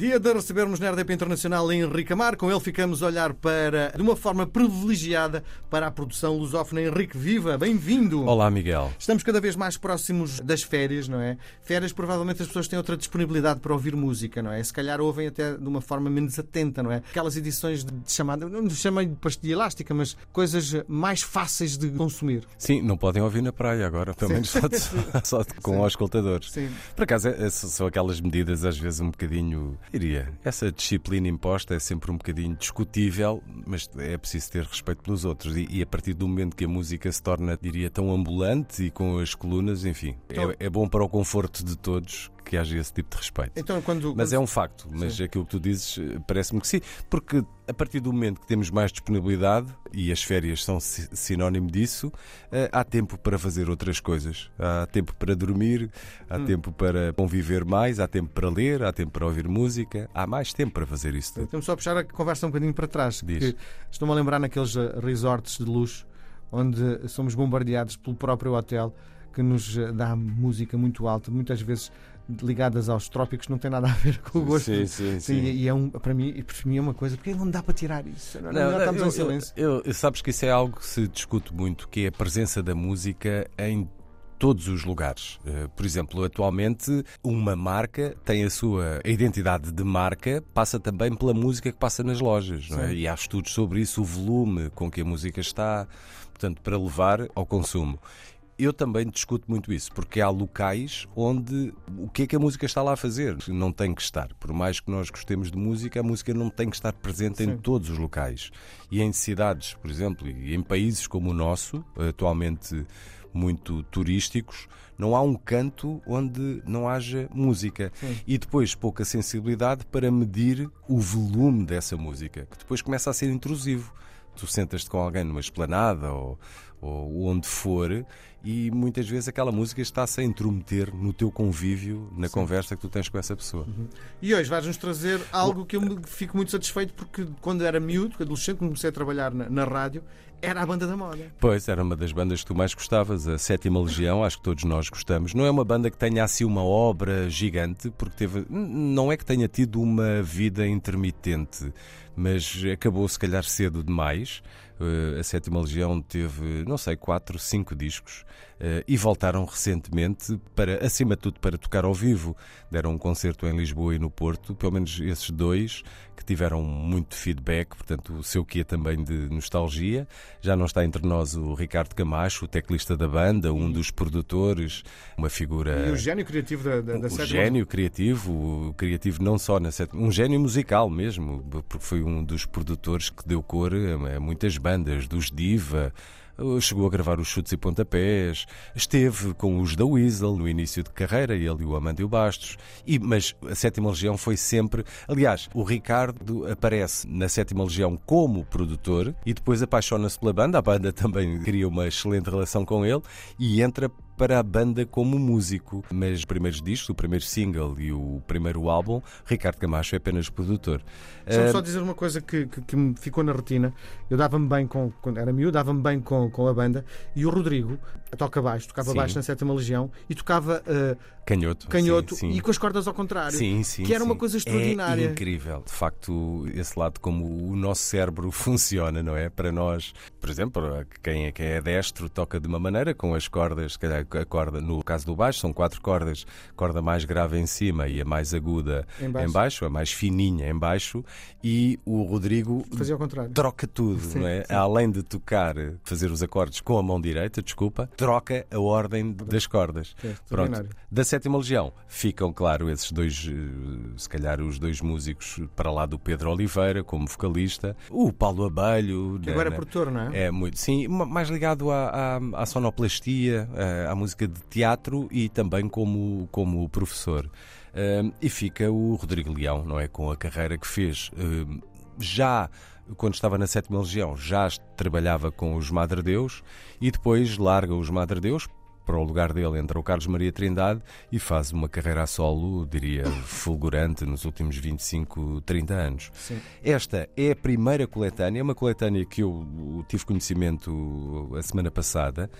Dia de recebermos na RDP Internacional Henrique Amar. Com ele ficamos a olhar para, de uma forma privilegiada, para a produção lusófona Henrique Viva. Bem-vindo! Olá, Miguel. Estamos cada vez mais próximos das férias, não é? Férias, provavelmente as pessoas têm outra disponibilidade para ouvir música, não é? Se calhar ouvem até de uma forma menos atenta, não é? Aquelas edições de chamada, não chamei de pastilha elástica, mas coisas mais fáceis de consumir. Sim, não podem ouvir na praia agora, pelo menos só, de, só de, com os escutadores. Sim. Por acaso, é, são aquelas medidas às vezes um bocadinho diria, essa disciplina imposta é sempre um bocadinho discutível, mas é preciso ter respeito pelos outros. E, e a partir do momento que a música se torna, diria, tão ambulante e com as colunas, enfim, então, é, é bom para o conforto de todos que haja esse tipo de respeito. Então, quando, mas quando... é um facto, mas sim. aquilo que tu dizes eh, parece-me que sim, porque a partir do momento que temos mais disponibilidade, e as férias são sinónimo disso, eh, há tempo para fazer outras coisas. Há tempo para dormir, há hum. tempo para conviver mais, há tempo para ler, há tempo para ouvir música, há mais tempo para fazer isso tudo. Temos só a puxar a conversa um bocadinho para trás. Estou-me a lembrar naqueles eh, resorts de luxo onde somos bombardeados pelo próprio hotel que nos dá música muito alta, muitas vezes ligadas aos trópicos não tem nada a ver com o gosto. Sim, sim, sim. E é um, para mim, para mim é uma coisa, porque não dá para tirar isso. Não, não, não estamos eu, em silêncio. Eu, eu, sabes que isso é algo que se discute muito, que é a presença da música em todos os lugares. Eh, por exemplo, atualmente uma marca tem a sua identidade de marca, passa também pela música que passa nas lojas, é? E há estudos sobre isso, o volume com que a música está, portanto, para levar ao consumo eu também discuto muito isso, porque há locais onde o que é que a música está lá a fazer? Não tem que estar. Por mais que nós gostemos de música, a música não tem que estar presente Sim. em todos os locais. E em cidades, por exemplo, e em países como o nosso, atualmente muito turísticos, não há um canto onde não haja música. Sim. E depois pouca sensibilidade para medir o volume dessa música, que depois começa a ser intrusivo tu sentas-te com alguém numa esplanada ou, ou onde for e muitas vezes aquela música está-se a intrometer no teu convívio, na Sim. conversa que tu tens com essa pessoa. Uhum. E hoje vais-nos trazer algo que eu fico muito satisfeito porque quando era miúdo, adolescente, comecei a trabalhar na, na rádio, era a banda da moda. Pois, era uma das bandas que tu mais gostavas, a Sétima Legião, acho que todos nós gostamos. Não é uma banda que tenha assim uma obra gigante, porque teve. Não é que tenha tido uma vida intermitente, mas acabou se calhar cedo demais. Uh, a Sétima Legião teve, não sei, quatro, cinco discos uh, e voltaram recentemente para, acima de tudo, para tocar ao vivo. Deram um concerto em Lisboa e no Porto, pelo menos esses dois, que tiveram muito feedback, portanto, o seu quê também de nostalgia. Já não está entre nós o Ricardo Camacho, o teclista da banda, um dos produtores, uma figura. E o gênio criativo da, da, da o gênio criativo, criativo não só na sétima, um gênio musical mesmo, porque foi um dos produtores que deu cor a muitas bandas, dos Diva, chegou a gravar os chutes e pontapés, esteve com os da Weasel no início de carreira, ele e o Amandio Bastos, e, mas a Sétima Legião foi sempre. Aliás, o Ricardo aparece na Sétima Legião como produtor e depois apaixona-se pela banda, a banda também cria uma excelente relação com ele e entra para a banda como músico, mas os primeiros discos, o primeiro single e o primeiro álbum, Ricardo Camacho é apenas produtor. Deixa-me uh... só dizer uma coisa que, que, que, me ficou na retina. Eu dava-me bem com, quando era miúdo, dava-me bem com, com a banda e o Rodrigo toca baixo, tocava sim. baixo na sétima legião e tocava uh, canhoto, canhoto sim, sim. e com as cordas ao contrário. Sim, sim, que era uma coisa extraordinária. É incrível, de facto, esse lado como o nosso cérebro funciona, não é? Para nós, por exemplo, quem é, quem é destro toca de uma maneira com as cordas, calhar, a corda, no caso do baixo, são quatro cordas, corda mais grave em cima e a mais aguda em baixo, em baixo a mais fininha em baixo, e o Rodrigo Fazia ao contrário. troca tudo, sim, é? Além de tocar, fazer os acordes com a mão direita, desculpa, troca a ordem das cordas. É, Pronto. Da sétima legião ficam, claro, esses dois, eh, se calhar os dois músicos para lá do Pedro Oliveira como vocalista, o Paulo Abelho, que agora é produtor, não é? É muito, sim, mais ligado à, à, à sonoplastia, à, à música de teatro e também como, como professor. Uh, e fica o Rodrigo Leão, não é? Com a carreira que fez. Uh, já quando estava na Sétima Legião, já trabalhava com os Madre Deus e depois larga os Madre Deus. Para o lugar dele entra o Carlos Maria Trindade e faz uma carreira a solo, diria, fulgurante nos últimos 25, 30 anos. Sim. Esta é a primeira coletânea, uma coletânea que eu tive conhecimento a semana passada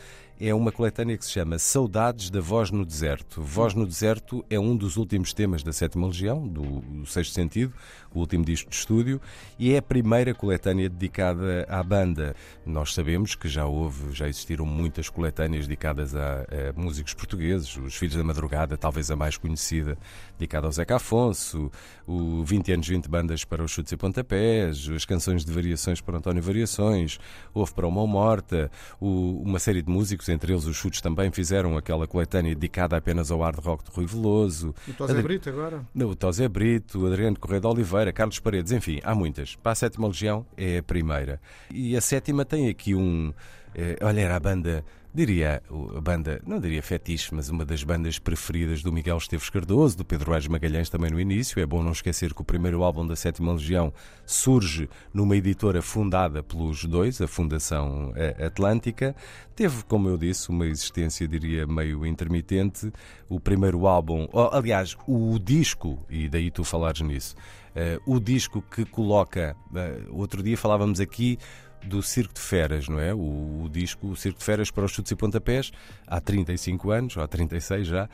é uma coletânea que se chama Saudades da Voz no Deserto. Voz no Deserto é um dos últimos temas da Sétima Legião, do Sexto Sentido, o último disco de estúdio, e é a primeira coletânea dedicada à banda. Nós sabemos que já houve, já existiram muitas coletâneas dedicadas a músicos portugueses, os Filhos da Madrugada, talvez a mais conhecida, dedicada ao Zeca Afonso, o 20 anos 20 bandas para os chutes e pontapés, as canções de variações para António Variações, houve para o Mão Morta, o, uma série de músicos, entre eles os chutes também fizeram aquela coletânea dedicada apenas ao hard rock de Rui Veloso. O Tosé Brito agora? O Tosé Brito, o Adriano Correia de Oliveira, Carlos Paredes, enfim, há muitas. Para a sétima legião é a primeira. E a sétima tem aqui um. Eh, olha, era a banda diria, a banda, não diria fetiche, mas uma das bandas preferidas do Miguel Esteves Cardoso, do Pedro Aires Magalhães também no início. É bom não esquecer que o primeiro álbum da Sétima Legião surge numa editora fundada pelos dois, a Fundação eh, Atlântica. Teve, como eu disse, uma existência, diria, meio intermitente. O primeiro álbum, aliás, o disco, e daí tu falares nisso, uh, o disco que coloca, uh, outro dia falávamos aqui do Circo de Feras, não é? O, o, disco o Circo de Feras para os chutes e pontapés, há 35 anos, ou há 36 já,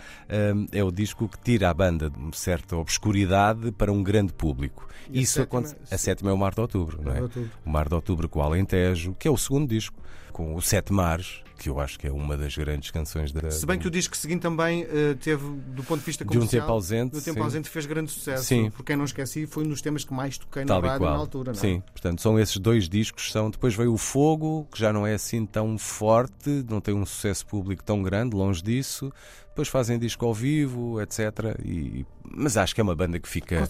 um, é o disco que tira a banda de uma certa obscuridade para um grande público. E Isso a sétima, acontece. A sétima é o Mar de Outubro, não é? O Mar de Outubro com o Alentejo, que é o segundo disco, com o Sete Mares, que eu acho que é uma das grandes canções da. Se bem que o disco seguinte também uh, teve, do ponto de vista comercial, de um tempo ausente, do tempo sim. ausente fez grande sucesso. Sim. Por quem não esqueci, foi um dos temas que mais toquei Tal na rádio na altura. Não é? Sim, portanto, são esses dois discos. São, depois veio o Fogo, que já não é assim tão forte, não tem um sucesso público tão grande, longe disso depois fazem disco ao vivo, etc. E, mas acho que é uma banda que fica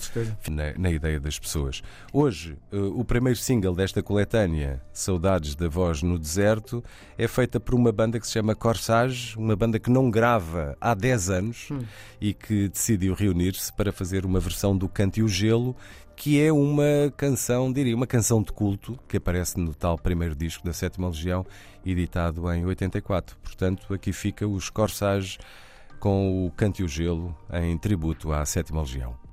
na, na, ideia das pessoas. Hoje, uh, o primeiro single desta coletânea, Saudades da Voz no Deserto, é feita por uma banda que se chama Corsage, uma banda que não grava há 10 anos hum. e que decidiu reunir-se para fazer uma versão do Canto e o Gelo que é uma canção, diria, uma canção de culto que aparece no tal primeiro disco da Sétima Legião, editado em 84. Portanto, aqui fica os Corsage com o Cante o Gelo em tributo à Sétima Legião.